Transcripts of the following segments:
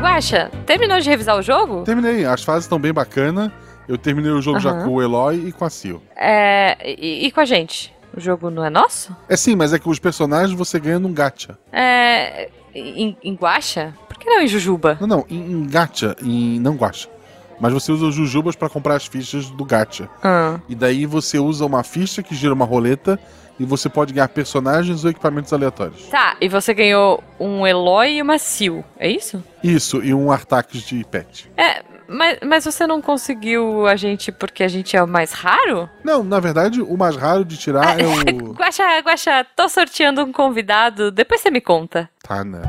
Guaxa, terminou de revisar o jogo? Terminei, as fases estão bem bacanas. Eu terminei o jogo já Aham. com o Eloy e com a Sil. É. E, e com a gente? O jogo não é nosso? É sim, mas é que os personagens você ganha num gacha. É. Em, em Guaxa? Por que não em Jujuba? Não, não, em, em gacha, em não guacha. Mas você usa os jujubas pra comprar as fichas do gacha. Ah. E daí você usa uma ficha que gira uma roleta e você pode ganhar personagens ou equipamentos aleatórios. Tá, e você ganhou um Eloy e uma Sil, é isso? Isso, e um Artax de pet. É, mas, mas você não conseguiu a gente porque a gente é o mais raro? Não, na verdade, o mais raro de tirar é o. Guaxa, Guaxa, tô sorteando um convidado, depois você me conta. Tá, né?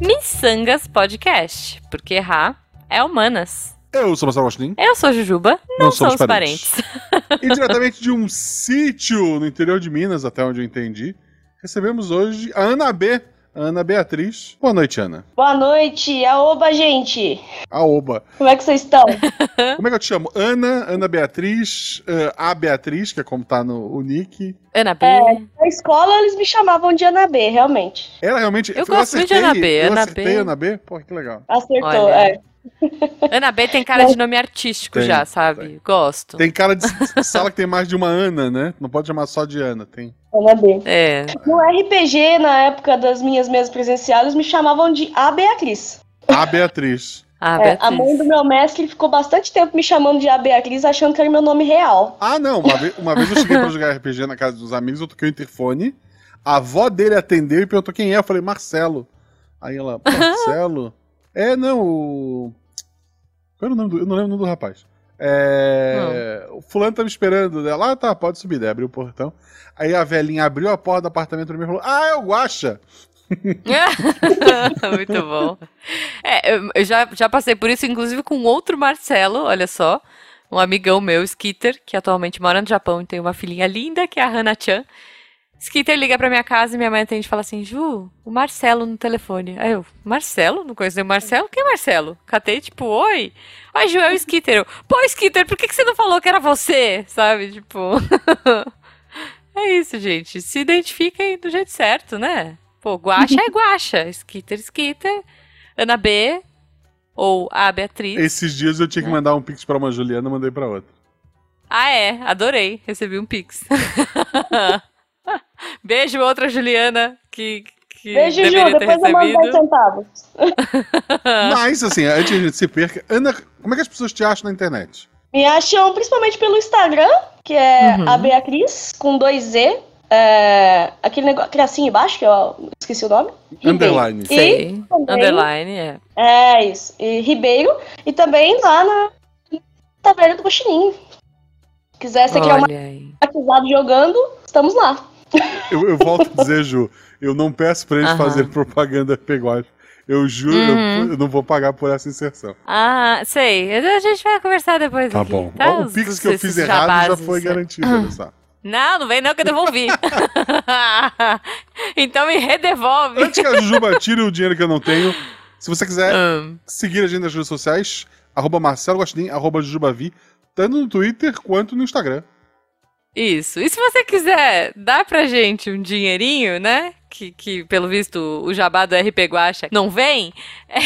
Missangas Podcast, porque errar é humanas. Eu sou o Marcelo Agostinho. Eu sou Jujuba, não, Não somos somos parentes. E diretamente de um sítio no interior de Minas, até onde eu entendi, recebemos hoje a Ana B. a Ana Beatriz. Boa noite, Ana. Boa noite, aoba, gente. A Oba. Como é que vocês estão? Como é que eu te chamo? Ana, Ana Beatriz, eh, a Beatriz, que é como tá no o nick. Ana B. É, na escola eles me chamavam de Ana B, realmente. Ela realmente. Eu gosto muito de Ana B, Eu Ana acertei B. Ana B? Pô, que legal. Acertou, Olha. é. Ana B tem cara de nome artístico Tem, já, sabe? Gosto. Tem cara de sala que tem mais de uma Ana, né? Não pode chamar só de Ana. Tem. Ana B. É. No RPG, na época das minhas mesas presenciais, me chamavam de A Beatriz. A Beatriz. Ah, É, a mãe do meu mestre ficou bastante tempo me chamando de A Beatriz, achando que era meu nome real. Ah, não. Uma vez, uma vez eu cheguei pra jogar RPG na casa dos amigos, eu toquei o interfone. A avó dele atendeu e perguntou quem é. Eu falei, Marcelo. Aí ela, Marcelo? É, não, o. Qual era o nome do. Eu não lembro o nome do rapaz. É. O fulano tá me esperando. Ela, ah, tá, pode subir. Daí abriu o portão. Aí a velhinha abriu a porta do apartamento e falou: Ah, é o Guaxa. Muito bom. É, eu- eu já, já passei por isso, inclusive com outro Marcelo, olha só. Um amigão meu, Skitter, que atualmente mora no Japão e tem uma filhinha linda, que é a Hana-chan. Skitter liga pra minha casa e minha mãe atende e fala assim: Ju, o Marcelo no telefone. Aí eu, Marcelo? Não conheço nenhum Marcelo? Quem é Marcelo? Catei, tipo, oi. Oi, Ju, é o Skitter. Eu, Pô, Skitter, por que, que você não falou que era você? Sabe, tipo. é isso, gente. Se identifiquem do jeito certo, né? Pô, Guaxa é Guaxa. Skitter, Skitter. Ana B. Ou a Beatriz. Esses dias eu tinha que mandar um pix pra uma Juliana, mandei pra outra. Ah, é. Adorei. Recebi um pix. Beijo, outra Juliana que, que Beijo, Ju, depois eu mando 10 recebido. centavos. Mas, assim, antes gente se perca, Ana, como é que as pessoas te acham na internet? Me acham principalmente pelo Instagram, que é Uhum. a Beatriz, com dois Z. É, aquele negócio, aquele assim embaixo, que eu esqueci o nome. Underline. E Sei. também- Underline, é. É isso. E Ribeiro. E também lá na Taverna do Cochininho. Se quiser, você criar uma batizado jogando, estamos lá. Eu, eu volto a dizer, Ju, eu não peço pra eles Aham. fazerem propaganda pegóide. Eu juro, Uhum. eu, eu não vou pagar por essa inserção. Ah, sei. A gente vai conversar depois Tá aqui, bom. Tá? O pix que eu fiz errado já foi garantido, só. Não, não vem não que eu devolvi. então me redevolve. Antes que a Jujuba tire o dinheiro que eu não tenho, se você quiser Hum. seguir a gente nas redes sociais, arroba Marcelo Gostin, arroba Jujubavi, tanto no Twitter quanto no Instagram. Isso. E se você quiser dar pra gente um dinheirinho, né? Que, que pelo visto o jabá do RP Guacha não vem, é,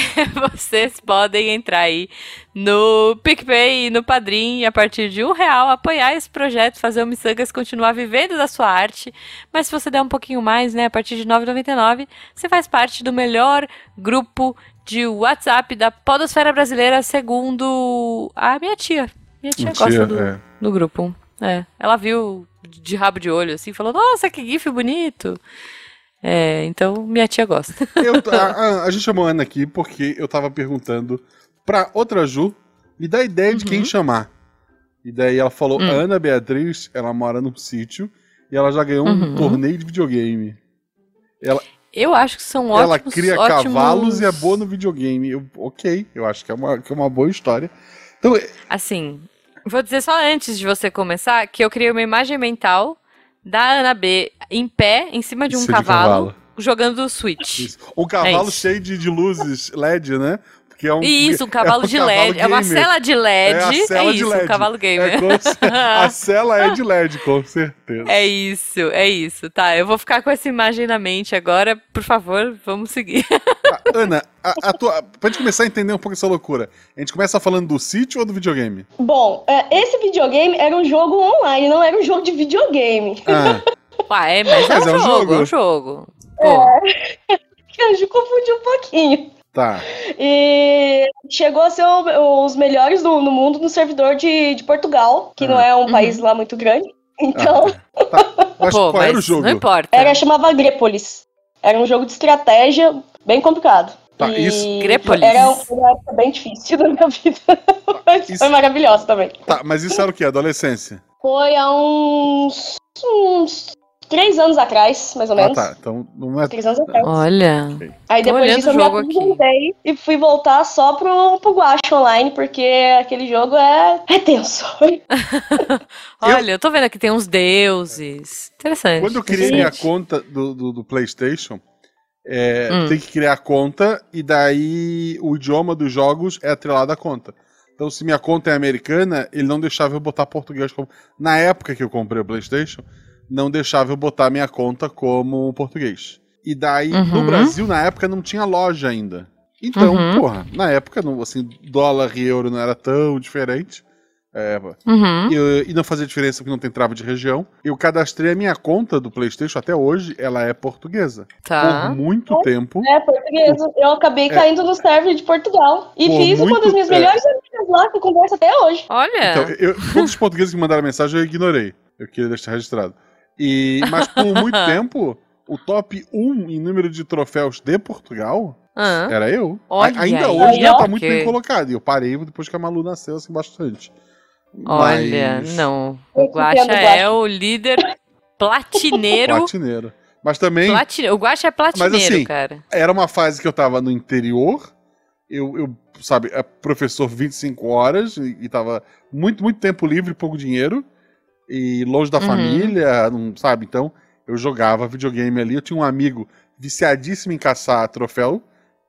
vocês podem entrar aí no PicPay e no Padrim e a partir de um real apoiar esse projeto, fazer o Missangas continuar vivendo da sua arte. Mas se você der um pouquinho mais, né? A partir de R$ 9,99, você faz parte do melhor grupo de WhatsApp da Podosfera Brasileira, segundo a minha tia. Minha tia gosta Tia, do, é. do grupo. É, ela viu de rabo de olho assim, falou: Nossa, que gif bonito. É, então minha tia gosta. Eu- a, a- gente chamou a Ana aqui porque eu tava perguntando pra outra Ju me dá ideia de Uhum. quem chamar. E daí ela falou: Hum. Ana Beatriz, ela mora num sítio e ela já ganhou um Uhum. torneio de videogame. Ela, Eu acho que são ótimos. ela cria ótimos... cavalos e é boa no videogame. Eu, ok, eu acho que é, uma, que é uma boa história. Então, Assim, vou dizer só antes de você começar que eu criei uma imagem mental da Ana B em pé, em cima de um Isso de cavalo, cavalo. jogando o Switch. isso. um cavalo É cheio de, de luzes LED, né? Que é um, Isso, um cavalo é de LED. É uma gamer. cela de LED. É de isso, LED. um cavalo gamer. É com a cela é de LED, com certeza. É isso, é isso. Tá, eu vou ficar com essa imagem na mente agora. Por favor, vamos seguir. Ah, Ana, a, a tua, pra gente começar a entender um pouco essa loucura, a gente começa falando do sítio ou do videogame? Bom, é, esse videogame era um jogo online, não era um jogo de videogame. Ah, Ué, é, mas, Mas é, é um um jogo, jogo. é um jogo. Pô, Eu confundi um pouquinho. Tá. E chegou a ser o- os melhores do, no mundo no servidor de, de Portugal, que não é um Uhum. país lá muito grande. Então, Ah, tá. Eu acho pô, que qual era o mas jogo? não importa. era chamava Grepolis. Era um jogo de estratégia bem complicado. Tá, E isso- Grepolis. Era uma época bem difícil da minha vida. Mas Isso- foi maravilhosa também. Tá, mas isso era o quê? Adolescência? Foi há uns, uns três anos atrás, mais ou Ah, menos. tá. Então não é. Três anos atrás. Olha. Aí Tô depois disso eu me aposentei e fui voltar só pro, pro Guacha Online, porque aquele jogo é, é tenso. Olha, eu tô vendo aqui tem uns deuses. Interessante. Quando eu criei minha Interessante. conta do, do, do PlayStation, é, Hum. tem que criar a conta e daí o idioma dos jogos é atrelado à conta. Então, se minha conta é americana, ele não deixava eu botar português como. Na época que eu comprei o PlayStation, não deixava eu botar minha conta como português. E daí, no Uhum. Brasil, na época, não tinha loja ainda. Então, Uhum. porra, na época, não, assim, dólar e euro não era tão diferente. É, Uhum. e, e não fazia diferença porque não tem trava de região. Eu cadastrei a minha conta do PlayStation até hoje, ela é portuguesa. Tá. Por muito tempo. É, portuguesa. Eu acabei É. caindo no server de Portugal. E Por fiz uma das minhas é. melhores amigas lá, que eu converso até hoje. Olha. Então, eu, todos os portugueses que mandaram mensagem eu ignorei. Eu queria deixar registrado. E, mas por muito tempo, o top 1 em número de troféus de Portugal Ah, era eu. Olha Ainda aí, hoje não tá muito bem colocado. E eu parei depois que a Malu nasceu assim bastante. olha, Mas- não. O Guaxa entendo, é o líder platineiro. Platineiro. Mas também Platine... O Guaxa é platineiro, assim, cara. era uma fase que eu tava no interior. Eu, eu sabe, é professor 25 horas e, e tava muito, muito tempo livre, pouco dinheiro. E longe da Uhum. família, não sabe? Então, eu jogava videogame ali. Eu tinha um amigo viciadíssimo em caçar troféu,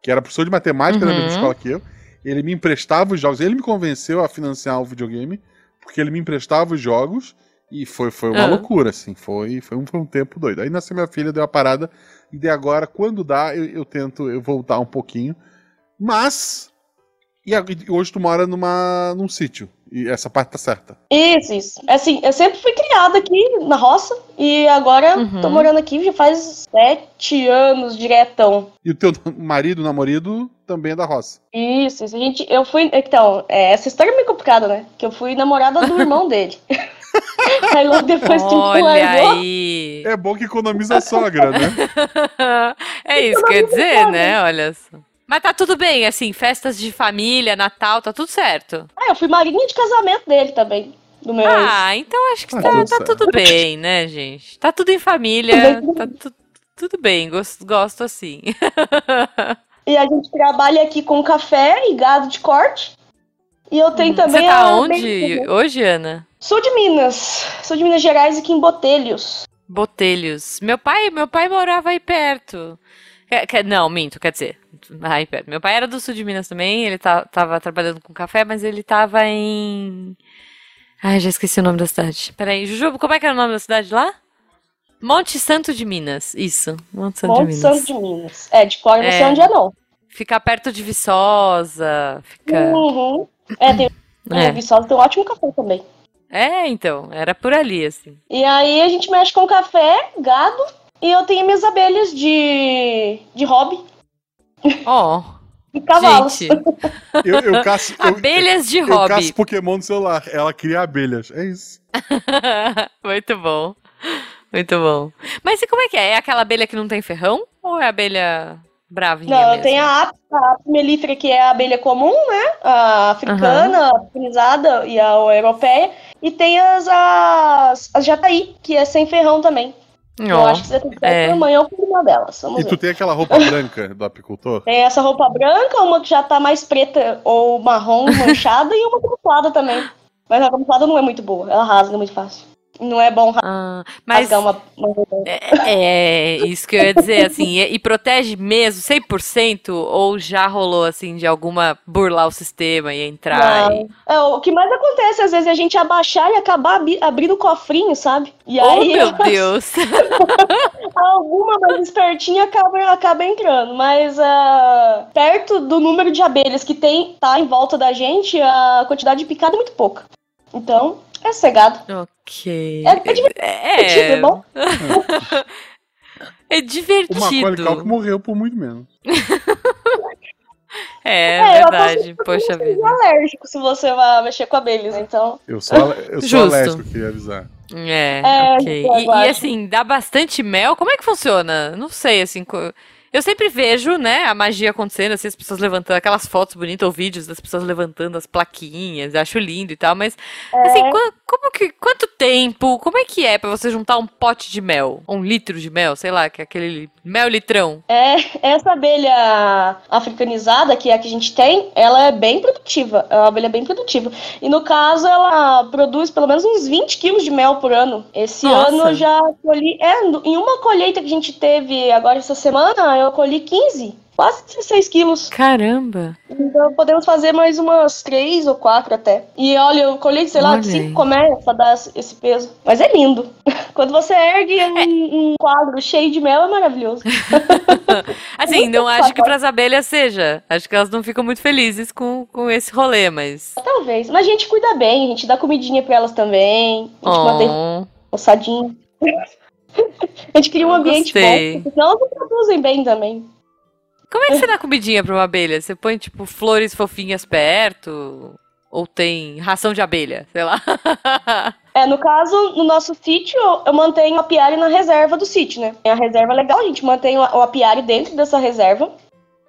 que era professor de matemática da mesma Uhum. escola que eu. Ele me emprestava os jogos. Ele me convenceu a financiar o videogame, porque ele me emprestava os jogos. E foi, foi uma Ah. loucura, assim. Foi, foi, um, foi um tempo doido. Aí nasceu minha filha, deu a parada. E de agora, quando dá, eu, eu tento eu voltar um pouquinho. Mas. E hoje tu mora numa, num sítio. E essa parte tá certa. Isso, isso. Assim, eu sempre fui criada aqui na roça. E agora Uhum. tô morando aqui já faz sete anos diretão. E o teu marido, namorado, também é da roça. Isso, isso. A gente, eu fui. Então, é, essa história é meio complicada, né? Que eu fui namorada do irmão dele. aí logo depois que Olha largou. aí. É bom que economiza a sogra, né? é isso que eu ia dizer, né? Olha só. Mas tá tudo bem, assim, festas de família, Natal, tá tudo certo. Ah, eu fui madrinha de casamento dele também. Do meu ex. Ah, então acho que Tá tá, tudo tá tudo bem, né, gente? Tá tudo em família, tá tu- tudo bem, gosto, gosto assim. E a gente trabalha aqui com café e gado de corte. E eu tenho também Você tá a. onde hoje, Ana? Sou de Minas. Sou de Minas Gerais, aqui em Botelhos. Botelhos. Meu pai, meu pai morava aí perto. Quer- quer- não, minto, quer dizer, Meu pai era do sul de Minas também, ele tá, tava trabalhando com café, mas ele tava em. Ai, já esqueci o nome da cidade. Peraí, Jujubo, como é que era o nome da cidade lá? Monte Santo de Minas. Isso, Monte Santo de Monte Minas. Santo de Minas. É, de cor eu não sei É. onde é, não. Fica perto de Viçosa. Fica. Uhum. É, tem, é. É. Viçosa tem um ótimo café também. é, então, era por ali, assim. E aí a gente mexe com café, gado, e eu tenho minhas abelhas de, de hobby Ó, e cavalos. gente, Eu, eu caço. eu- abelhas de eu, hobby. caço Pokémon no celular. Ela cria abelhas. É isso. Muito bom. Muito bom. Mas e como é que é? É aquela abelha que não tem ferrão? Ou é a abelha bravinha Não, mesmo? tem a ap, a ap melífera, que é a abelha comum, né? A africana, a africanizada e a europeia. E tem as, as, as jataí, que é sem ferrão também. Eu Ó, acho que você tem que é. ou uma delas. Vamos E ver. tu tem aquela roupa branca do apicultor? Tem essa roupa branca, uma que já tá mais preta ou marrom manchada e uma camuflada também. Mas a camuflada não é muito boa, ela rasga muito fácil. Não é bom Ah, mas uma. uma- é, é isso que eu ia dizer, assim, e, e protege mesmo 100% ou já rolou, assim, de alguma burlar o sistema e entrar e... É, o que mais acontece, às vezes, é a gente abaixar e acabar abi- abrindo o cofrinho, sabe? E Oh, aí meu Deus! alguma mais espertinha acaba, acaba entrando. Mas ah, perto do número de abelhas que tem, tá em volta da gente, a quantidade de picada é muito pouca. Então, é cegado. ok. É, é divertido, É, é bom. é O Macaulay divertido. Culkin morreu por muito menos. É, É, eu verdade. Poxa Você é vida. alérgico se você vai mexer com abelhas, então. Eu sou, eu sou alérgico, queria avisar. É, É, ok. E, e assim, dá bastante mel? Como é que funciona? Não sei, assim. co- Eu sempre vejo, né, a magia acontecendo, assim, as pessoas levantando aquelas fotos bonitas ou vídeos das pessoas levantando as plaquinhas, acho lindo e tal, mas, assim, É. qua- como que, quanto tempo, como é que é pra você juntar um pote de mel? Um litro de mel, sei lá, que é aquele mel litrão? É, essa abelha africanizada, que é a que a gente tem, ela é bem produtiva. É uma abelha bem produtiva. E no caso, ela produz pelo menos uns 20 quilos de mel por ano. Esse Nossa. ano eu já colhi. É, em uma colheita que a gente teve agora essa semana, eu colhi 15. Quase 16 quilos. Caramba! Então podemos fazer mais umas 3 ou 4 até. E olha, eu colhi, sei lá, Olha 5 aí. colmeias pra dar esse peso. Mas é lindo. Quando você ergue um, um quadro cheio de mel, é maravilhoso. Assim, não acho que pras abelhas seja. Acho que elas não ficam muito felizes com, com esse rolê, mas. Talvez. Mas a gente cuida bem, a gente dá comidinha pra elas também. A gente mantém Oh, roçadinho. a gente cria um ambiente gostei. bom. porque Senão elas não produzem bem também. como é que você dá comidinha pra uma abelha? Você põe, tipo, flores fofinhas perto? Ou tem ração de abelha? Sei lá. É, no caso, no nosso sítio, eu mantenho o apiário na reserva do sítio, né? É a reserva legal, a gente mantém o o apiário dentro dessa reserva,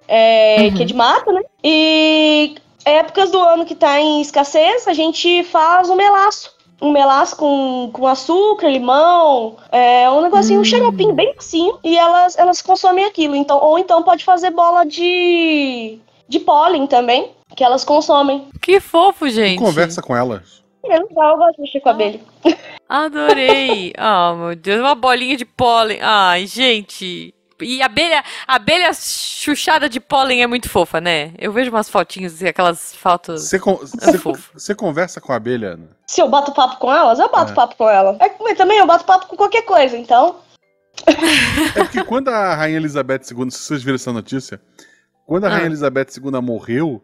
é, Uhum. que é de mata, né? E épocas do ano que tá em escassez, a gente faz um melaço. Um melaço com, com açúcar, limão, é, um negocinho, um xaropinho bem macio, e elas, elas consomem aquilo. Então, ou então pode fazer bola de, de pólen também, que elas consomem. que fofo, Tu gente. conversa com elas. É legal, eu gosto de mexer com abelha. Adorei. Oh, meu Deus, uma bolinha de pólen. Ai, gente. E abelha, abelha chuchada de pólen é muito fofa, né? Eu vejo umas fotinhas, assim, aquelas fotos. Você, con- É conversa com a abelha, Ana? Se eu bato papo com elas, eu bato É. papo com ela. É, mas também eu bato papo com qualquer coisa, então. É porque quando a Rainha Elizabeth II, se vocês viram essa notícia, quando a Ah. Rainha Elizabeth II morreu,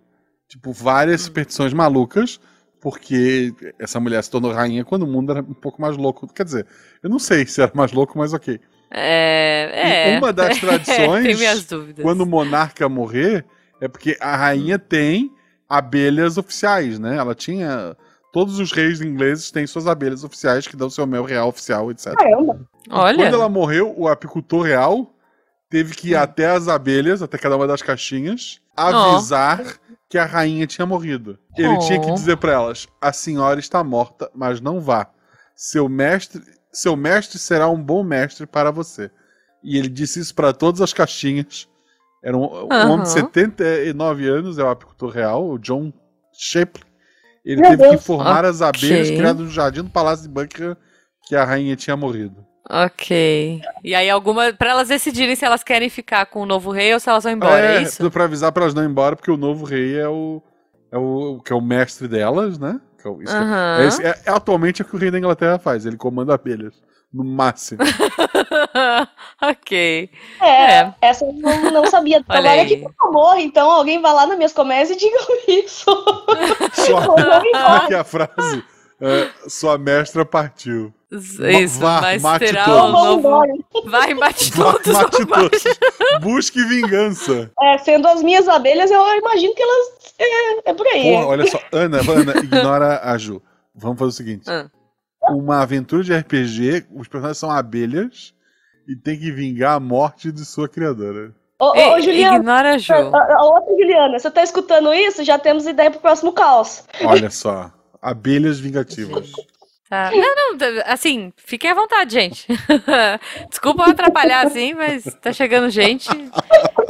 tipo, várias superstições malucas, porque essa mulher se tornou rainha quando o mundo era um pouco mais louco. Quer dizer, eu não sei se era mais louco, mas ok. É. E é. uma das tradições, Tem minhas dúvidas. Quando o monarca morrer, é porque a rainha tem abelhas oficiais, né? Ela tinha. Todos os reis ingleses têm suas abelhas oficiais que dão seu mel real oficial, etc. Caramba. Olha. Quando ela morreu, o apicultor real teve que ir Hum. até as abelhas, até cada uma das caixinhas, avisar que a rainha tinha morrido. Ele Oh. tinha que dizer pra elas: a senhora está morta, mas não vá. Seu mestre, seu mestre será um bom mestre para você. E ele disse isso pra todas as caixinhas. Era um, um Aham. homem de 79 anos, é o apicultor real, o John Shapley. Ele Meu teve que Deus. informar as abelhas criadas no jardim do Palácio de Buckingham que a rainha tinha morrido. Ok. E aí, alguma. Pra elas decidirem se elas querem ficar com o novo rei ou se elas vão embora, é, isso? tudo pra avisar pra elas não ir embora, porque o novo rei é o. É o que é o mestre delas, né? Que é isso que é- é esse- é- é atualmente é o que o rei da Inglaterra faz, ele comanda abelhas. No máximo. ok. É, É. essa eu não, não sabia. Olha aí. que, por favor, então alguém vá lá nas minhas comédias e diga isso. É que a frase? É, sua mestra partiu. Isso, vá, mas mate será todos. o novo. Vai, mate todos. mate vai. todos. Busque vingança. É, sendo as minhas abelhas, eu imagino que elas. É, é por aí. Porra, olha só. Ana, Ana, ignora a Ju. Vamos fazer o seguinte: Ah. uma aventura de RPG, os personagens são abelhas e tem que vingar a morte de sua criadora. Ô, ô, Ei, ô, Juliana. Ignora a Ju. Outra Juliana, você tá escutando isso? Já temos ideia pro próximo caos. Olha só. Abelhas vingativas. Tá. Não, não, d- assim, fiquem à vontade, gente. Desculpa eu atrapalhar assim, mas tá chegando gente.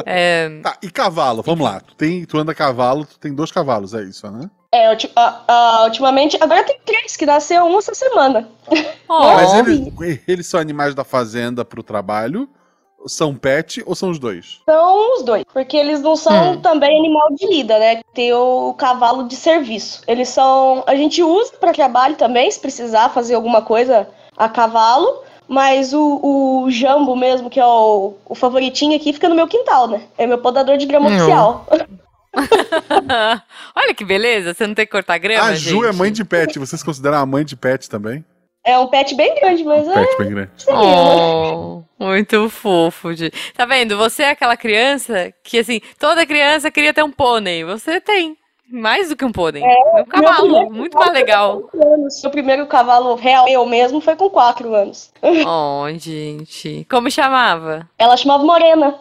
É, Tá, e cavalo, vamos lá. Tu, tem, tu anda a cavalo, tu tem dois cavalos, é isso, né? É, ulti- ah, ah, ultimamente, agora tem três, que nasceu um essa semana. ó, Mas eles, eles são animais da fazenda pro trabalho? São pet ou são os dois? São os dois, porque eles não são Hum. também animal de lida, né? Tem o cavalo de serviço. Eles são. A gente usa para trabalho também, se precisar fazer alguma coisa a cavalo. Mas o, o jambo mesmo, que é o, o favoritinho aqui, fica no meu quintal, né? É meu podador de grama Não. oficial. Olha que beleza, você não tem que cortar grama, a Ju é gente. mãe de pet. Vocês consideram a mãe de pet também? É um pet bem grande, mas Um é. pet bem grande. né? Oh, muito fofo. De... Tá vendo? Você é aquela criança que, assim, toda criança queria ter um pônei. Você tem. Mais do que um pônei. É, um cavalo. primeiro Muito mais legal. Anos. Meu primeiro cavalo real, eu mesmo, foi com quatro anos. Oh, gente. Como chamava? Ela chamava Morena.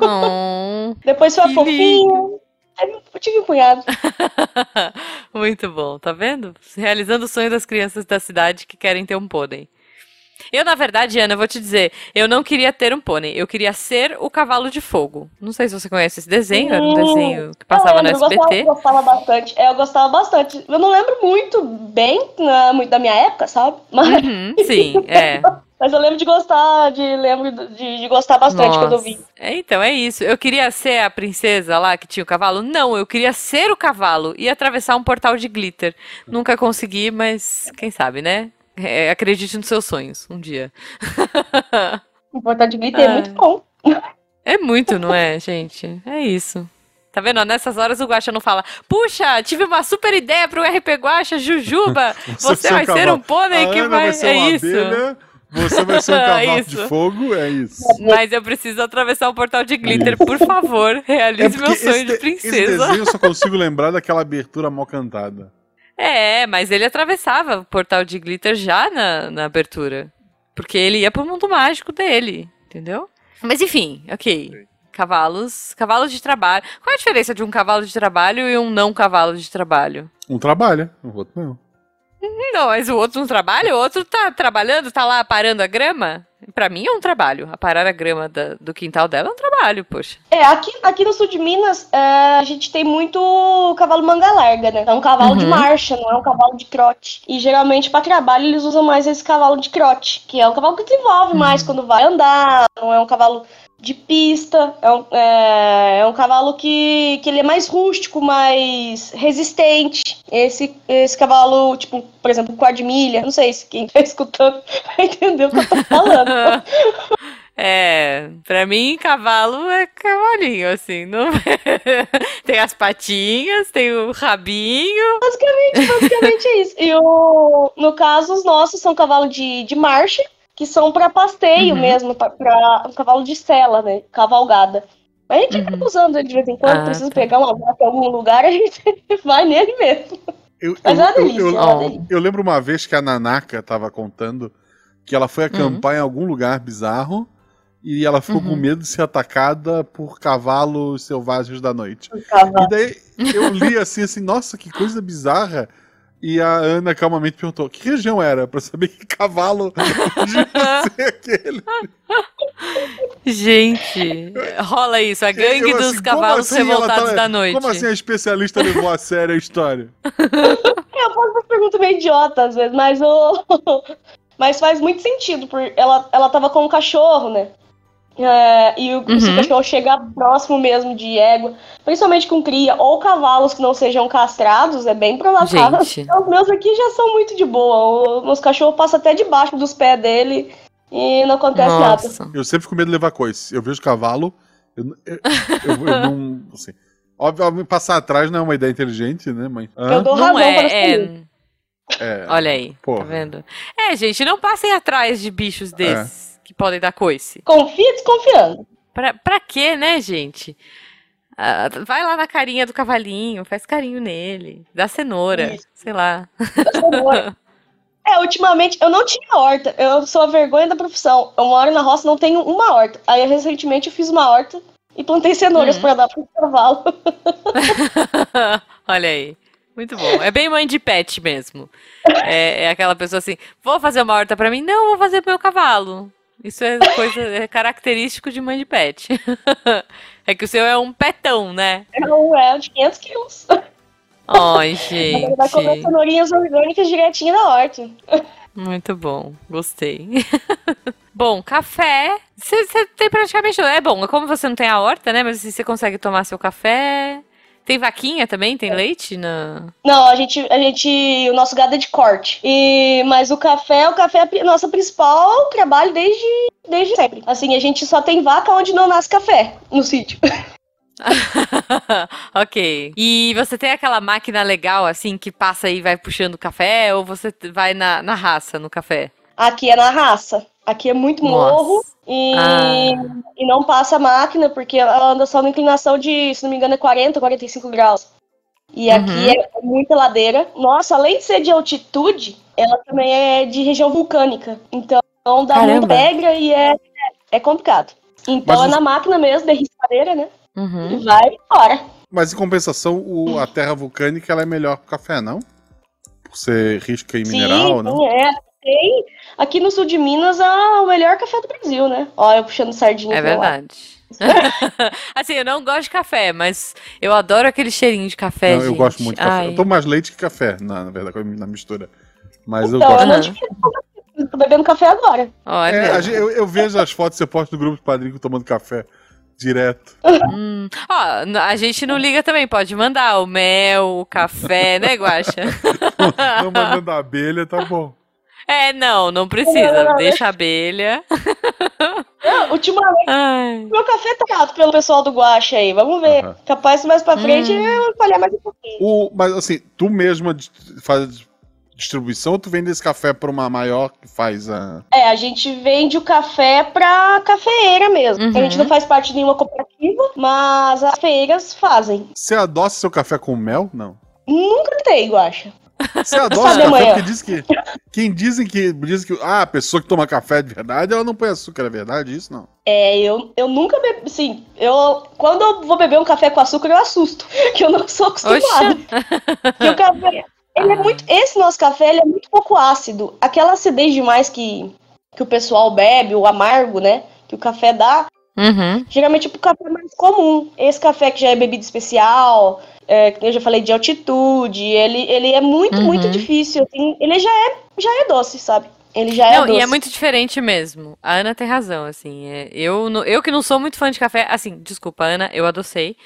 Oh, Depois foi a fofinha. Aí eu tive um cunhado. muito bom, tá vendo? Realizando o sonho das crianças da cidade que querem ter um pônei. Eu, na verdade, Ana, vou te dizer, eu não queria ter um pônei, eu queria ser o cavalo de fogo. Não sei se você conhece esse desenho, era um desenho que passava eu no lembro, eu SBT. gostava, gostava bastante. É, eu gostava bastante. Eu não lembro muito bem, muito da minha época, sabe? Mas, Uhum, sim, é. mas eu lembro de gostar, de lembro de, de gostar bastante quando eu vi. Nossa. É, então, é isso. Eu queria ser a princesa lá que tinha o cavalo? Não, eu queria ser o cavalo e atravessar um portal de glitter. Nunca consegui, mas quem sabe, né? É, acredite nos seus sonhos, um dia. O portal de glitter é Ah. muito bom. É muito, não é, gente? É isso. Tá vendo? Nessas horas o Guaxa não fala, puxa, tive uma super ideia pro RP Guaxa, Jujuba, você vai ser um pônei que Ana vai... ser É uma isso. abelha, você vai ser um cavalo de fogo, é isso. Mas eu preciso atravessar o portal de glitter, por favor, realize meu sonho de É esse, de- esse princesa. desenho eu só consigo lembrar daquela abertura mal cantada. É, mas ele atravessava o portal de glitter já na, na abertura. Porque ele ia pro mundo mágico dele, entendeu? Mas enfim, ok. Cavalos, cavalos de trabalho. Qual é a diferença de um cavalo de trabalho e um não cavalo de trabalho? Um trabalha, o outro não. Não, mas o outro não trabalha, o outro tá trabalhando, tá lá aparando a grama. Pra mim é um trabalho. Aparar a grama da- do quintal dela é um trabalho, poxa. É, aqui, aqui no sul de Minas, é, a gente tem muito cavalo manga larga, né? É um cavalo de Uhum. marcha, não é um cavalo de trote. E geralmente pra trabalho eles usam mais esse cavalo de trote, que é um cavalo que desenvolve mais quando vai andar, não é um cavalo de pista, é um, é, é um cavalo que, que ele é mais rústico, mais resistente. Esse, esse cavalo, tipo, por exemplo, quadmilha, não sei se quem tá escutando vai entender o que eu tô falando. É, pra mim, cavalo é cavalinho, assim. Não... tem as patinhas, tem o rabinho. Basicamente, basicamente é isso. E o, no caso, os nossos são cavalo de, de marcha, que são pra pasteio Uhum. mesmo, pra, pra um cavalo de sela, né? Cavalgada. A gente acaba usando ele de vez em quando, Ah, precisa tá. pegar uma vaca em algum lugar, a gente vai nele mesmo. Eu, Mas eu- é uma eu- delícia, eu- é uma delícia. Eu lembro uma vez que a Nanaka tava contando que ela foi Uhum. acampar em algum lugar bizarro e ela ficou com Uhum. medo de ser atacada por cavalos selvagens da noite. Cavalo. E daí eu li assim, assim, nossa, que coisa bizarra. E a Ana calmamente perguntou: que região era? Pra saber que cavalo podia ser aquele. Gente, rola isso, a gangue Eu, dos assim, cavalos assim ela revoltados tá- da noite. Como assim a especialista levou a sério a história? É, eu faço uma pergunta meio idiota às vezes, mas o. mas faz muito sentido, porque ela, ela tava com um cachorro, né? É, e o, se o Uhum. cachorro chegar próximo mesmo de égua, principalmente com cria ou cavalos que não sejam castrados, é bem provável. Gente, Os meus aqui já são muito de boa. Os meus cachorros passam até debaixo dos pés dele e não acontece nada. nossa. Eu sempre fico com medo de levar coice. Eu vejo cavalo, eu, eu, eu- eu não. Assim, obviamente, passar atrás não é uma ideia inteligente, né, mãe? Eu Hã? dou Não razão para é, é, é. É. Olha aí, Porra. tá vendo? É, gente, não passem atrás de bichos desses que podem dar coice. Confia desconfiando. Pra, pra quê, né, gente? Ah, vai lá na carinha do cavalinho, faz carinho nele, dá cenoura, Isso. sei lá. É, ultimamente eu não tinha horta. Eu sou a vergonha da profissão. Eu moro na roça não tenho uma horta. Aí recentemente eu fiz uma horta e plantei cenouras Uhum. pra dar pro cavalo. Olha aí. Muito bom. É bem mãe de pet mesmo. É, é aquela pessoa assim: vou fazer uma horta pra mim? Não, vou fazer pro meu cavalo. Isso é coisa é característico de mãe de pet. é que o seu é um petão, né? É um é de 500 quilos. Ai, Ele vai comer gente. cenourinhas orgânicas direitinho da horta. Muito bom, gostei. bom, café. Você tem praticamente. É bom, como você não tem a horta, né? Mas assim, você consegue tomar seu café. Tem vaquinha também? Tem leite? Na... Não, a gente, a gente. O nosso gado é de corte. E, mas o café, o café é a nossa principal trabalho desde, desde sempre. Assim, a gente só tem vaca onde não nasce café no sítio. ok. E você tem aquela máquina legal, assim, que passa e vai puxando café? Ou você vai na, na raça no café? Aqui é na raça. Aqui é muito Nossa. morro e, Ah. e não passa a máquina, porque ela anda só na inclinação de, se não me engano, é 40, 45 graus. E aqui Uhum. é muita ladeira. Nossa, além de ser de altitude, ela também é de região vulcânica. Então dá Caramba. muita pedra e é, é complicado. Então Mas é os- na máquina mesmo, derriscadeira, né? Uhum. E vai embora. Mas em compensação, o- a terra vulcânica ela é melhor pro café, não? Por ser risca em mineral, sim, não? sim, é. Tem aqui no sul de Minas a- o melhor café do Brasil, né? Ó, eu puxando sardinha. É verdade. assim, eu não gosto de café, mas eu adoro aquele cheirinho de café. Não, eu gente. gosto muito de café. Ai. Eu tomo mais leite que café, na, na verdade, na mistura. Mas eu Então, eu gosto. não Aham. tive- tô bebendo café agora. Olha. É, a gente- eu, eu vejo as fotos que você posta no grupo de padrinho tomando café direto. Hum. Ó, a gente não liga também, pode mandar o mel, o café, né, Guaxa? Não mandando a abelha, tá bom. É, não, não precisa. Deixa a abelha. Não, ultimamente, Ai. meu café tá alto pelo pessoal do Guache aí. Vamos ver. Aham. Capaz mais pra frente Hum. eu falhar mais um pouquinho. O, mas assim, tu mesma faz distribuição ou tu vende esse café pra uma maior que faz a. É, a gente vende o café pra cafeeira mesmo. Uhum. A gente não faz parte de nenhuma cooperativa, mas as feiras fazem. Você adoça seu café com mel? Não. Nunca tem, Guacha. Você Sabe café amanhã. porque diz que. Quem dizem que. Dizem que. Ah, a pessoa que toma café de verdade, ela não põe açúcar, é verdade isso? Não. É, eu, eu nunca bebi. Assim, eu. Quando eu vou beber um café com açúcar, eu assusto. Que eu não sou. E o café. Ele é muito. Esse nosso café ele é muito pouco ácido. Aquela acidez demais que, que o pessoal bebe, o amargo, né? Que o café dá. Uhum. Geralmente pro café mais comum. Esse café que já é bebida especial, é, que eu já falei de altitude, ele, ele é muito, Uhum. muito difícil. assim, ele já é, já é doce, sabe? Ele já é Não, doce. e é muito diferente mesmo. A Ana tem razão, assim. é, eu, no- eu que não sou muito fã de café, assim, desculpa, Ana, eu adocei.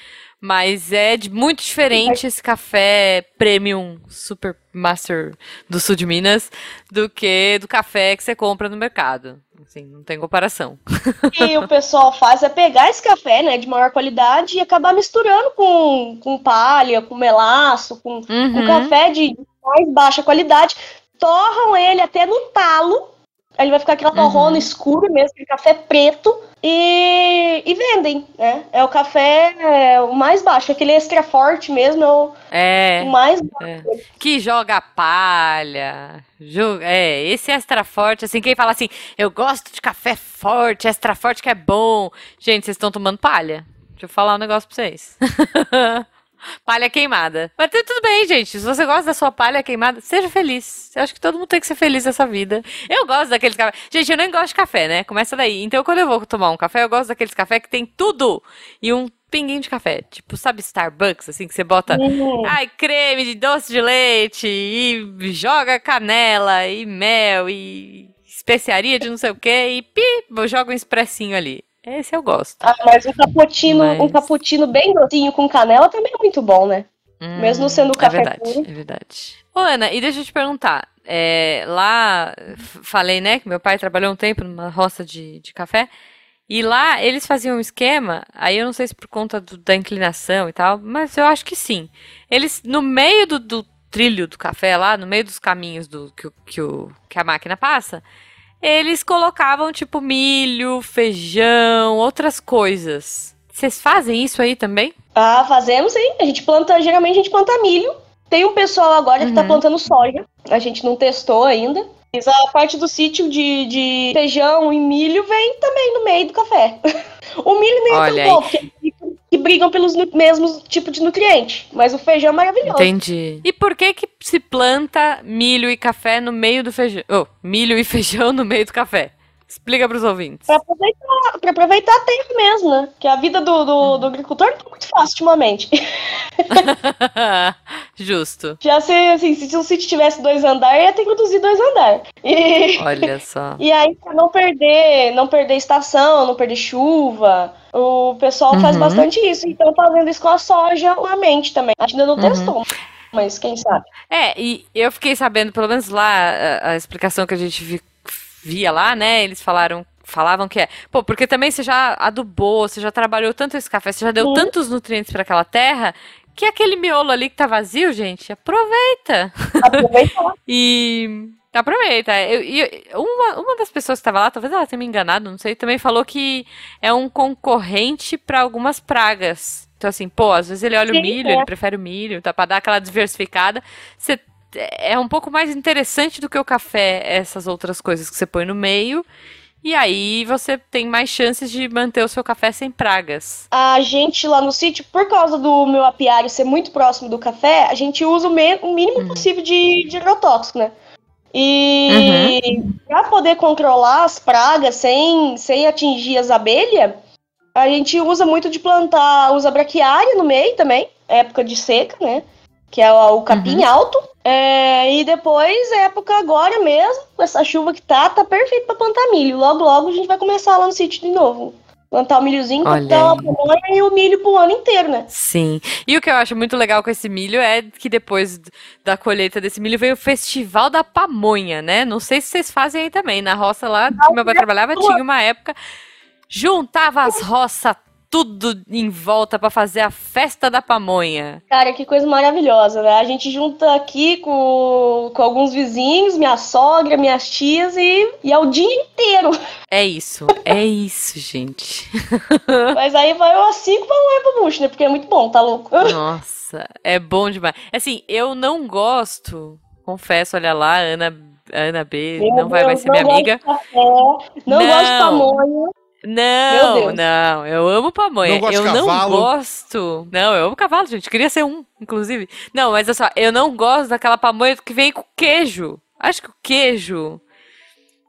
Mas é de- muito diferente esse café premium super master do sul de Minas do que do café que você compra no mercado. Assim, não tem comparação. O que o pessoal faz é pegar esse café, né, de maior qualidade e acabar misturando com, com palha, com melaço, com, com Uhum. café de mais baixa qualidade, torram ele até no talo. Aí Ele vai ficar aquela torrona Uhum. escura mesmo, aquele café preto, e, e vendem, né? É o café é, o mais baixo, aquele extra forte mesmo, é o, É. o mais baixo. que joga palha. ju- É, esse extra forte, assim, quem fala assim, eu gosto de café forte, extra forte que é bom. Gente, vocês estão tomando palha. Deixa eu falar um negócio pra vocês. palha queimada. Mas tu- tudo bem, gente. Se você gosta da sua palha queimada, seja feliz. Eu acho que todo mundo tem que ser feliz nessa vida. Eu gosto daqueles café. Gente, eu nem gosto de café, né? Começa daí. Então, quando eu vou tomar um café, eu gosto daqueles café que tem tudo e um pinguinho de café. Tipo, sabe Starbucks, assim, que você bota Hum, Ai, creme de doce de leite e joga canela e mel e especiaria de não sei o que e pi, joga um expressinho ali. Esse eu gosto. ah, mas um cappuccino, Mas- um cappuccino bem docinho com canela também é muito bom, né? Mesmo sendo é café verdade, puro. É verdade. Ô, Ana, e deixa eu te perguntar. é, lá, falei, né, que meu pai trabalhou um tempo numa roça de, de café. E lá eles faziam um esquema, aí eu não sei se por conta do- da inclinação e tal, mas eu acho que sim. Eles, no meio do, do trilho do café lá, no meio dos caminhos do, que, que, o, que a máquina passa, eles colocavam tipo milho, feijão, outras coisas. Vocês fazem isso aí também? Ah, fazemos sim. A gente planta, geralmente a gente planta milho. Tem um pessoal agora que tá Uhum. plantando soja. A gente não testou ainda. Mas a parte do sítio de, de feijão e milho vem também no meio do café. o milho nem Olha é aí. tão bom, porque que brigam pelos mesmos tipos de nutriente. Mas o feijão é maravilhoso. Entendi. E por que que se planta milho e café no meio do feijão? Oh, milho e feijão no meio do café? Explica pros ouvintes. Pra aproveitar, pra aproveitar tempo mesmo, né? Que a vida do, do, do agricultor não tá muito fácil ultimamente. Justo. Já se, assim, se um sítio tivesse dois andares, ia ter que produzir dois andares. E, Olha só. e aí, pra não perder, não perder estação, não perder chuva, o pessoal faz Uhum. bastante isso. Então fazendo isso com a soja ultimamente também. A gente ainda não Uhum. testou, mas quem sabe. É, e eu fiquei sabendo, pelo menos lá, a, a explicação que a gente via lá, né? Eles falaram. Falavam que é. Pô, porque também você já adubou, você já trabalhou tanto esse café, você já deu Sim. tantos nutrientes pra aquela terra, que aquele miolo ali que tá vazio, gente, aproveita. Aproveitar. E aproveita. Eu- E uma, uma das pessoas que estava lá, talvez ela tenha me enganado, não sei, também falou que é um concorrente para algumas pragas. Então, assim, pô, às vezes ele olha o Sim, milho, é. ele prefere o milho, tá? Pra dar aquela diversificada. Você, é um pouco mais interessante do que o café, essas outras coisas que você põe no meio. E aí você tem mais chances de manter o seu café sem pragas. A gente lá no sítio, por causa do meu apiário ser muito próximo do café, a gente usa o, o mínimo Uhum. possível de, de agrotóxico, né? E para poder controlar as pragas sem, sem atingir as abelhas, a gente usa muito de plantar, usa braquiária no meio também, época de seca, né? Que é o, o capim Uhum. alto. É, e depois, época agora mesmo, com essa chuva que tá, tá perfeito pra plantar milho. Logo, logo a gente vai começar lá no sítio de novo. Plantar o milhozinho, Olha plantar a pamonha e o milho pro ano inteiro, né? Sim. E o que eu acho muito legal com esse milho é que depois da colheita desse milho veio o Festival da Pamonha, né? Não sei se vocês fazem aí também. Na roça lá que meu pai trabalhava, tinha uma época. Juntava as roças tudo em volta pra fazer a festa da pamonha. Cara, que coisa maravilhosa, né? A gente junta aqui com, com alguns vizinhos, minha sogra, minhas tias e, e é o dia inteiro. É isso, é isso, gente. Mas aí vai umas cinco pamonhas pro bucho, né? Porque é muito bom, tá louco? Nossa, é bom demais. Assim, eu não gosto, confesso, olha lá, Ana, Ana B, Meu não vai Deus, mais ser minha não amiga. Café, não, gosto de Não. pamonha. Não, Deus. não, eu amo pamonha. Não eu não cavalo? gosto. Não, eu amo cavalo, gente. Queria ser um, inclusive. Não, mas olha só, eu não gosto daquela pamonha que vem com queijo. Acho que o queijo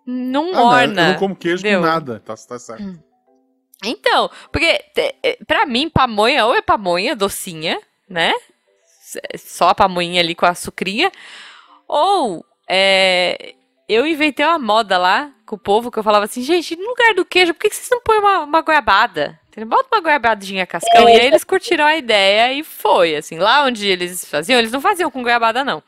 não Ah, não, orna. eu não como queijo entendeu? com nada. Tá, tá certo. Então, porque eh, pra mim, pamonha ou é pamonha docinha, né? S- Só a pamonha ali com a sucrinha. Ou é, eu inventei uma moda lá com o povo que eu falava assim, gente, no lugar do queijo, por que que vocês não põem uma, uma goiabada? Bota uma goiabadinha cascão. E aí eles curtiram a ideia e foi, assim. Lá onde eles faziam, eles não faziam com goiabada, não.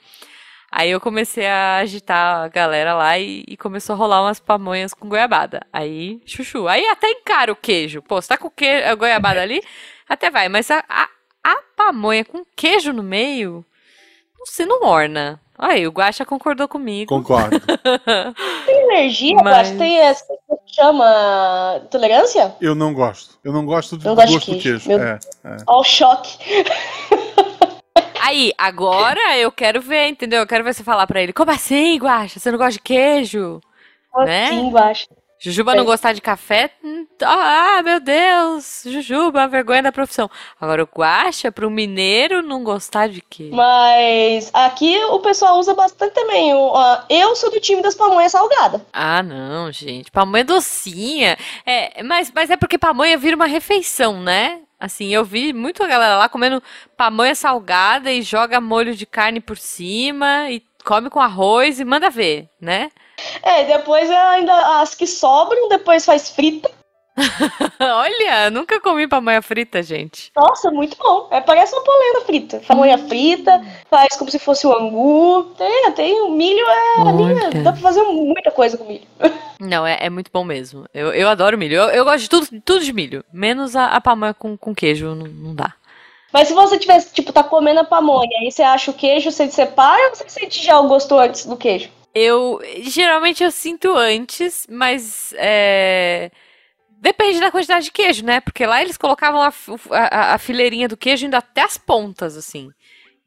Aí eu comecei a agitar a galera lá e, e começou a rolar umas pamonhas com goiabada. Aí, chuchu. Aí até encara o queijo. Pô, você tá com queijo, a goiabada ali, até vai. Mas a, a, a pamonha com queijo no meio, você não orna. Aí, o Guaxa concordou comigo. Concordo. Tem energia, Mas- tem essa que chama tolerância? Eu não gosto. Eu não gosto do Não gosto de gosto do queijo. queijo. Meu É, é. Ó, o choque. Aí, agora eu quero ver, entendeu? Eu quero ver você falar pra ele. Como assim, Guaxa? Você não gosta de queijo? Né? Assim, embaixo. Jujuba não É. gostar de café? hum, Ah, meu Deus! Jujuba, a vergonha da profissão. Agora, o Guaxa, pro mineiro, não gostar de queijo. Mas aqui o pessoal usa bastante também. o- Eu sou do time das pamonhas salgadas. Ah, não, gente. Pamonha docinha. É, mas, mas é porque pamonha vira uma refeição, né? Assim, eu vi muito a galera lá comendo pamonha salgada e joga molho de carne por cima e come com arroz e manda ver, né? É, depois ainda as que sobram, depois faz frita. Olha, nunca comi pamonha frita, gente. Nossa, muito bom. É, parece uma polenta frita. Pamonha frita, faz como se fosse o angu. Tem, tem o milho, é, ali, é, dá pra fazer muita coisa com milho. Não, é, é muito bom mesmo. Eu, eu adoro milho. Eu, eu gosto de tudo, tudo de milho. Menos a, a pamonha com, com queijo, não, não dá. Mas se você tivesse, tipo, tá comendo a pamonha e você acha o queijo, você separa ou você sente já o gosto antes do queijo? Eu geralmente eu sinto antes, mas é, depende da quantidade de queijo, né? Porque lá eles colocavam a, a- a fileirinha do queijo indo até as pontas, assim.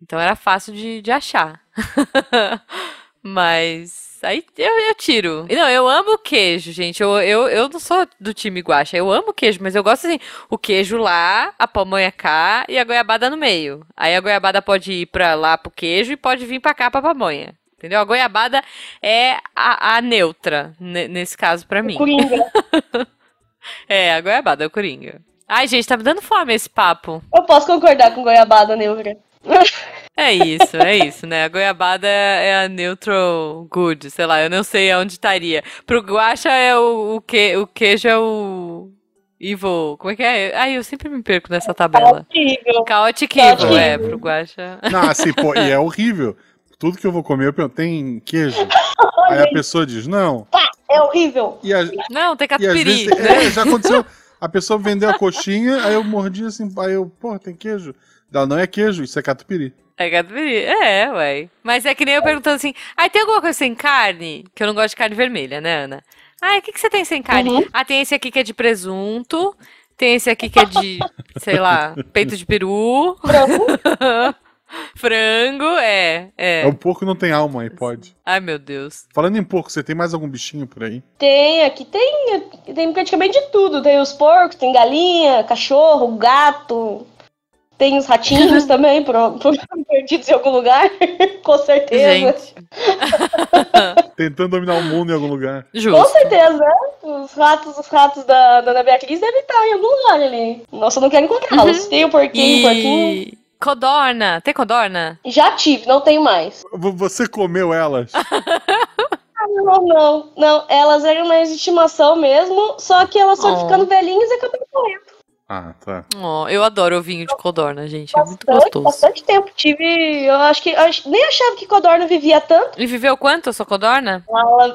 Então era fácil de, de achar. mas aí eu, eu tiro. Não, eu amo queijo, gente. Eu, eu, eu não sou do time guacha. Eu amo queijo, mas eu gosto assim: o queijo lá, a pamonha cá e a goiabada no meio. Aí a goiabada pode ir pra lá pro queijo e pode vir pra cá pra pamonha. Entendeu? A goiabada é a, a neutra, ne- nesse caso, pra mim. Coringa. É, a goiabada é o coringa. Ai, gente, tá me dando fome esse papo. Eu posso concordar com goiabada neutra. É isso, é isso, né? A goiabada é a neutral good, sei lá, eu não sei aonde estaria. Pro guacha é o, o, que, o queijo é o evil, como é que é? Ai, eu sempre me perco nessa tabela. Chaotic evil, é, pro guacha. Não, assim, pô, e é horrível. Tudo que eu vou comer, eu pergunto, tem queijo? Aí a pessoa diz, não. É horrível. E, a, Não, tem e catupiry, vezes, né? é, já aconteceu. A pessoa vendeu a coxinha, aí eu mordi assim, aí eu, pô, tem queijo? Ela, não é queijo, isso é catupiry. É catupiry, é, ué. Mas é que nem eu perguntando assim, ai, tem alguma coisa sem carne? Que eu não gosto de carne vermelha, né, Ana? Ai, o que, que você tem sem carne? Uhum. Ah, tem esse aqui que é de presunto, tem esse aqui que é de, sei lá, peito de peru, Frango. é, É. é. O porco não tem alma aí, pode. Ai, meu Deus. Falando em porco, você tem mais algum bichinho por aí? Tem, aqui tem, tem praticamente de tudo. Tem os porcos, tem galinha, cachorro, gato. Tem os ratinhos também, pro- pro- perdidos em algum lugar. Com certeza. Gente. Tentando dominar o mundo em algum lugar. Com Justo. certeza. Os ratos, os ratos da, da Ana Beatriz devem estar em algum lugar ali. Nossa, eu não quero encontrá-los. Tem o porquinho, o porquinho. Codorna, tem codorna? Já tive, não tenho mais. Você comeu elas? Não, não, não. Elas eram mais de estimação mesmo, só que elas foram Oh. ficando velhinhas e acabaram morrendo. Ah, tá. Oh, eu adoro ovinho de codorna, gente, é muito Bastante, gostoso. bastante tempo. Tive. Eu acho que. acho- nem achava que codorna vivia tanto. E viveu quanto a sua codorna?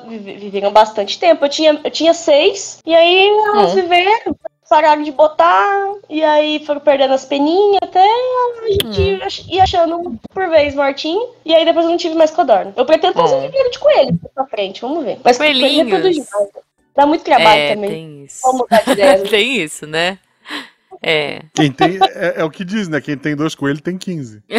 Viveram bastante tempo. Eu tinha, eu tinha seis, e aí elas Hum. viveram, pararam de botar, e aí foram perdendo as peninhas até a gente Hum. ia achando um por vez mortinho, e aí depois eu não tive mais codorna. Eu pretendo fazer um viveiro de coelho pra frente, vamos ver. Mas coelhinho é tudo. Dá muito trabalho é, também. tem isso. Vamos mudar de ideia. tem isso, né? É. Quem tem. É, é o que diz, né? Quem tem dois coelhos tem 15.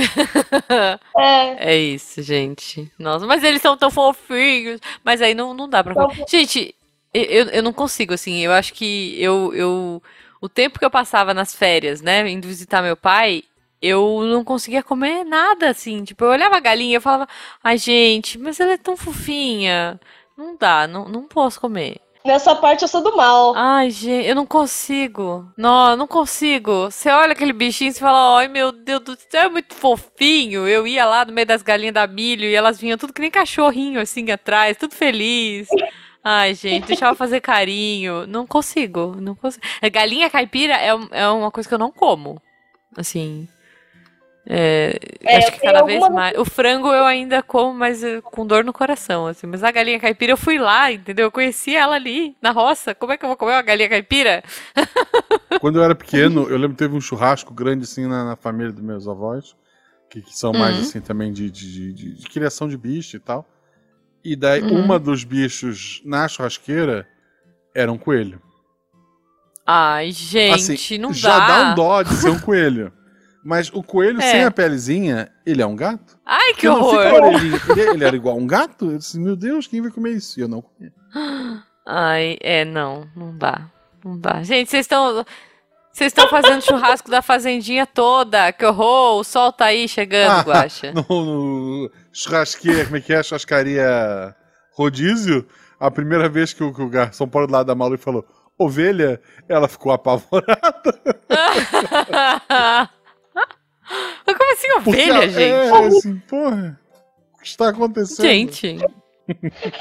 É, É isso, gente. Nossa, mas eles são tão fofinhos. Mas aí não, não dá pra. Tão Gente, eu, eu não consigo, assim. Eu acho que eu, eu. O tempo que eu passava nas férias, né? Indo visitar meu pai, eu não conseguia comer nada, assim. Tipo, eu olhava a galinha e eu falava, ai, gente, mas ela é tão fofinha. Não dá, não, não posso comer. nessa parte eu sou do mal. Ai, gente, eu não consigo. Não, eu não consigo. Você olha aquele bichinho e fala, ai meu Deus do céu, é muito fofinho. Eu ia lá no meio das galinhas da milho e elas vinham tudo que nem cachorrinho assim atrás, tudo feliz. Ai, gente, deixava eu fazer carinho. Não consigo, não consigo. É, Galinha caipira é, é uma coisa que eu não como. Assim. É, É, acho que cada vez alguma- mais. O frango eu ainda como, mas eh, com dor no coração, assim. Mas a galinha caipira eu fui lá, entendeu? Eu conheci ela ali, na roça. Como é que eu vou comer uma galinha caipira? Quando eu era pequeno, eu lembro que teve um churrasco grande assim na, na família dos meus avós, que, que são mais Uhum. assim também de, de, de- de- de criação de bicho e tal. E daí Uhum. uma dos bichos na churrasqueira era um coelho. Ai, gente, assim, não já dá. dá um dó de ser um coelho. Mas o coelho É. sem a pelezinha, ele é um gato? Ai, que não horror. Ele, ele era igual a um gato? Eu disse, meu Deus, quem vai comer isso? E eu não comi. Ai, é, não, não dá. Não dá. Gente, vocês estão. Vocês estão fazendo churrasco da fazendinha toda. Que horror! O sol tá aí chegando, Ah, Guaxa. No, no churrasqueira, como é que é? Churrascaria rodízio. A primeira vez que o, que o garçom parou do lado da Malu e falou ovelha, ela ficou apavorada. Como assim, Porque ovelha, ela- gente? É, assim, porra. O que está acontecendo? Gente.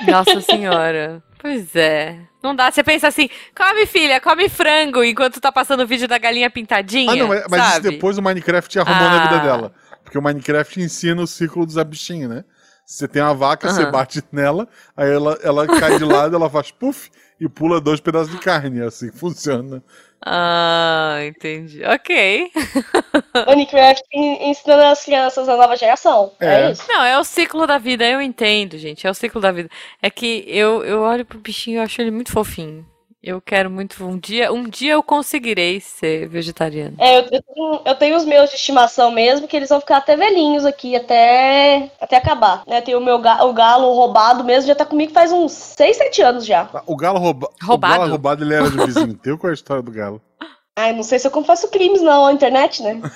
Nossa senhora. Pois é. Não dá. Você pensa assim, come filha, come frango, enquanto tá passando o vídeo da galinha pintadinha. Ah, não, mas, mas depois o Minecraft arrumou na Ah. vida dela. Porque o Minecraft ensina o ciclo dos bichinhos, né? Você tem uma vaca, você Aham. bate nela, aí ela, ela cai de lado, ela faz puff e pula dois pedaços de carne. É assim que funciona. Ah, entendi. Ok. Minecraft en- ensinando as crianças a nova geração. É, É. isso. Não, é o ciclo da vida, eu entendo, gente. É o ciclo da vida. É que eu, eu olho pro bichinho e eu acho ele muito fofinho. Eu quero muito. Um dia, um dia eu conseguirei ser vegetariano. É, eu, eu tenho, eu tenho os meus de estimação mesmo, que eles vão ficar até velhinhos aqui, até, até acabar. Né? Tem o meu ga- o galo roubado mesmo, já tá comigo faz uns 6, 7 anos já. Ah, O galo rouba... Roubado? O galo roubado, ele era do vizinho teu? Qual é a história do galo? Ai, não sei se eu confesso crimes não na internet, né?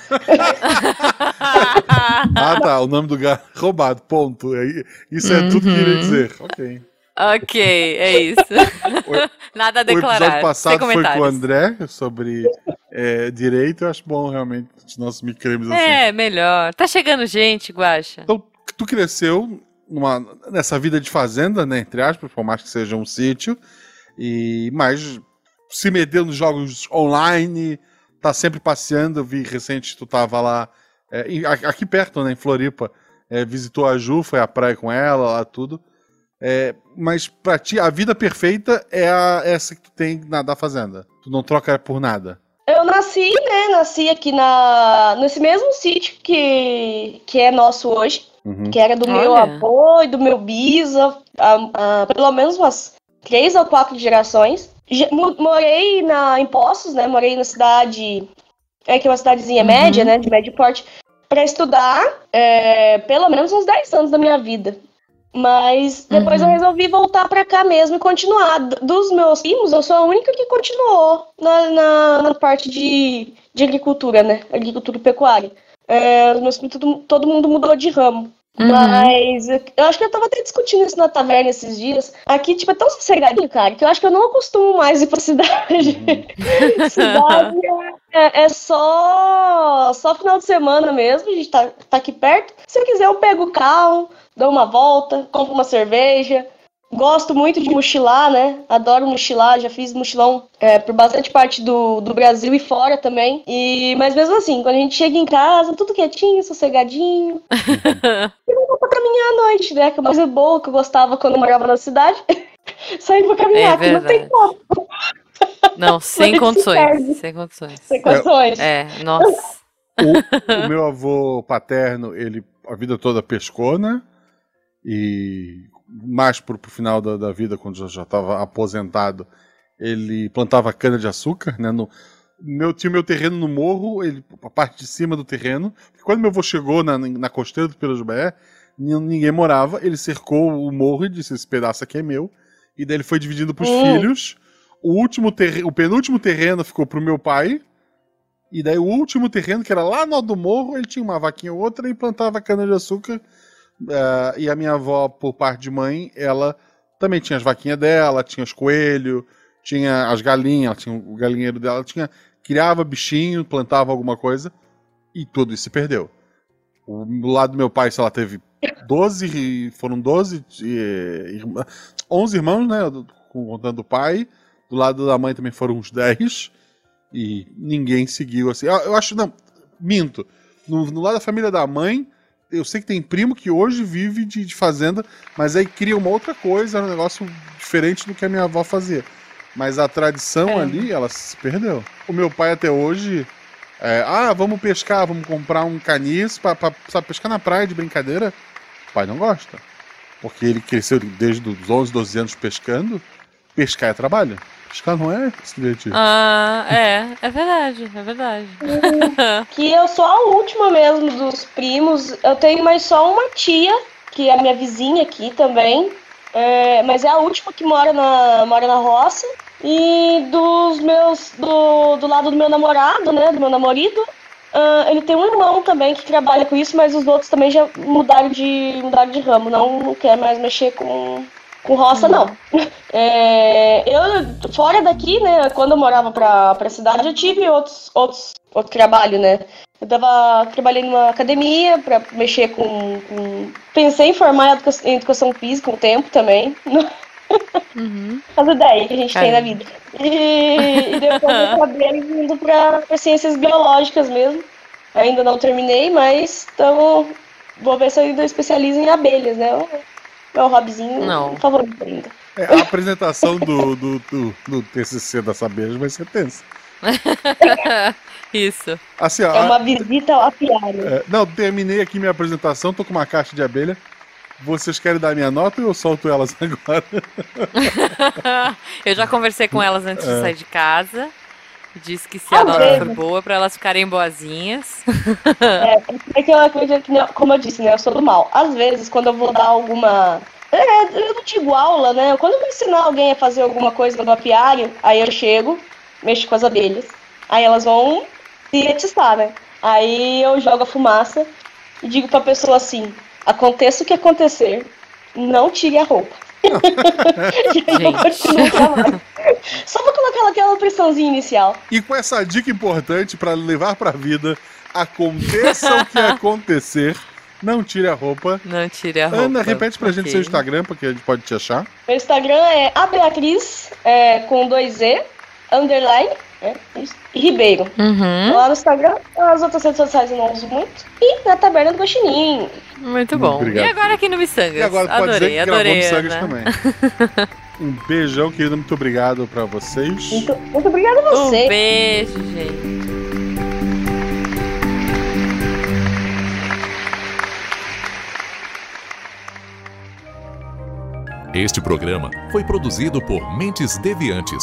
ah, tá. O nome do lugar roubado. Ponto. É, isso é tudo que eu queria Uhum. dizer. Ok. Ok, é isso. Nada a O episódio declarar. Passado foi com o. André sobre é, direito. Eu acho bom, realmente, os nossos micremes assim. É, melhor. Tá chegando gente, Guaxa. Então, tu cresceu numa, nessa vida de fazenda, né? Entre aspas, por mais que seja um sítio. E, mas se meteu nos jogos online, tá sempre passeando. Eu vi recente que tu tava lá, é, aqui perto, né? Em Floripa. é, visitou a Ju, foi à praia com ela, lá tudo. É, mas pra ti, a vida perfeita é a- essa que tu tem na da fazenda. Tu não troca por nada. Eu nasci, né? Nasci aqui na, nesse mesmo sítio que, que é nosso hoje, Uhum. que era do meu Olha. avô e do meu bisa, há- há pelo menos umas três ou quatro gerações. Morei na, em Poços, né? Morei na cidade, é que é uma cidadezinha Uhum. média, né? De médio porte, para estudar é, pelo menos uns 10 anos da minha vida. Mas depois Uhum. eu resolvi voltar pra cá mesmo e continuar. Dos meus primos, eu sou a única que continuou na, na, na parte de, de agricultura, né? Agricultura e pecuária. É, os meus primos, todo, todo mundo mudou de ramo. Uhum. Mas eu, eu acho que eu tava até discutindo isso na taverna esses dias. Aqui, tipo, é tão sossegadinho, cara, que eu acho que eu não acostumo mais ir pra cidade. cidade é, é só, só final de semana mesmo, a gente tá, tá aqui perto. Se eu quiser, eu pego o carro, dou uma volta, compro uma cerveja. Gosto muito de mochilar, né? Adoro mochilar, já fiz mochilão é, por bastante parte do, do Brasil e fora também. E, mas mesmo assim, quando a gente chega em casa, tudo quietinho, sossegadinho. Vou pra caminhar à noite, né? Que é uma coisa boa que eu gostava quando eu morava na cidade. Sair pra caminhar, É que não tem como, Não, sem se condições. Sem condições. sem condições. É, nossa. O, o meu avô paterno, ele a vida toda pescou, né? E mais pro, pro final da, da vida, quando já- estava aposentado, ele plantava cana de açúcar, né? No, meu, tinha o meu terreno no morro, ele, a parte de cima do terreno. Quando meu avô chegou na, na costeira do Pelas Bé, ninguém morava, ele cercou o morro e disse: Esse pedaço aqui é meu. E daí ele foi dividindo pros Hum. filhos. O, último terre- o penúltimo terreno ficou pro meu pai. E daí o último terreno, que era lá no alto do morro, ele tinha uma vaquinha ou outra e plantava cana-de-açúcar. Ah, e a minha avó, por parte de mãe, ela também tinha as vaquinhas dela, tinha os coelhos, tinha as galinhas, tinha o galinheiro dela, tinha, criava bichinho, plantava alguma coisa, e tudo isso se perdeu. O, do lado do meu pai, sei lá, teve 12, ri- foram 12, eh, irmã- 11 irmãos, né, do- contando o pai. Do lado da mãe também foram uns 10. E ninguém seguiu assim. Eu, eu acho, não, minto. No, no lado da família da mãe, eu sei que tem primo que hoje vive de, de fazenda, mas aí cria uma outra coisa, era um negócio diferente do que a minha avó fazia. Mas a tradição É. ali, ela se perdeu. O meu pai até hoje. é, ah, vamos pescar, vamos comprar um caniço sabe, pescar na praia de brincadeira. O pai não gosta. Porque ele cresceu desde os 11, 12 anos pescando. Pescar é trabalho. Pescar não é se divertir. Ah, é, é verdade, é verdade. Que eu sou a última mesmo dos primos. Eu tenho mais só uma tia, que é a minha vizinha aqui também. É, mas é a última que mora na, mora na roça. E dos meus. Do, do lado do meu namorado, né? Do meu namorado. ah, ele tem um irmão também que trabalha com isso, mas os outros também já mudaram de, mudaram de ramo. Não, não quer mais mexer com, com roça, não. É, eu, fora daqui, né, quando eu morava pra, pra cidade, eu tive outros, outros, outro trabalho, né? Eu tava, trabalhei numa academia pra mexer com, com- Pensei em formar em educação, física um tempo também. Uhum. As ideias que a gente tem na vida. E, e depois eu acabei indo pra, pra ciências biológicas mesmo. Ainda não terminei, mas então vou ver se eu ainda especializo em abelhas, né? O Meu hobbyzinho Não. favorito ainda. É, a apresentação do, do, do, do TCC da Sabeja vai ser tensa. Isso. Assim, ó, É uma visita ao apiário. é, não, terminei aqui minha apresentação, tô com uma caixa de abelha. Vocês querem dar minha nota ou eu solto elas agora? Eu já conversei com elas antes É. de sair de casa. Disse que se a nota é. for boa, pra elas ficarem boazinhas. É que eu acredito que, como eu disse, né? Eu sou do mal. Às vezes, quando eu vou dar alguma. É, eu não digo aula, né? Quando eu vou ensinar alguém a fazer alguma coisa no apiário, aí eu chego, mexo com as abelhas. Aí elas vão se atiçar, né? Aí eu jogo a fumaça e digo pra pessoa assim: aconteça o que acontecer, não tire a roupa. E. Só pra colocar aquela pressãozinha inicial. E com essa dica importante pra levar pra vida, aconteça o que acontecer, não tire a roupa. Não tire a roupa. Ana, repete pra gente Ok. seu Instagram, porque a gente pode te achar. Meu Instagram é a Beatriz, é, com dois Z, underline, é, e Ribeiro. Uhum. Lá no Instagram, as outras redes sociais eu não uso muito. E na Taberna do Guaxinim. Muito bom. Obrigado. E agora aqui no Missangas? E agora pode adorei, dizer que gravou adorei. no Sangas Ana. também. Um beijão, querido. Muito obrigado pra vocês. Muito, muito obrigada a Um você. beijo, gente. Este programa foi produzido por Mentes Deviantes.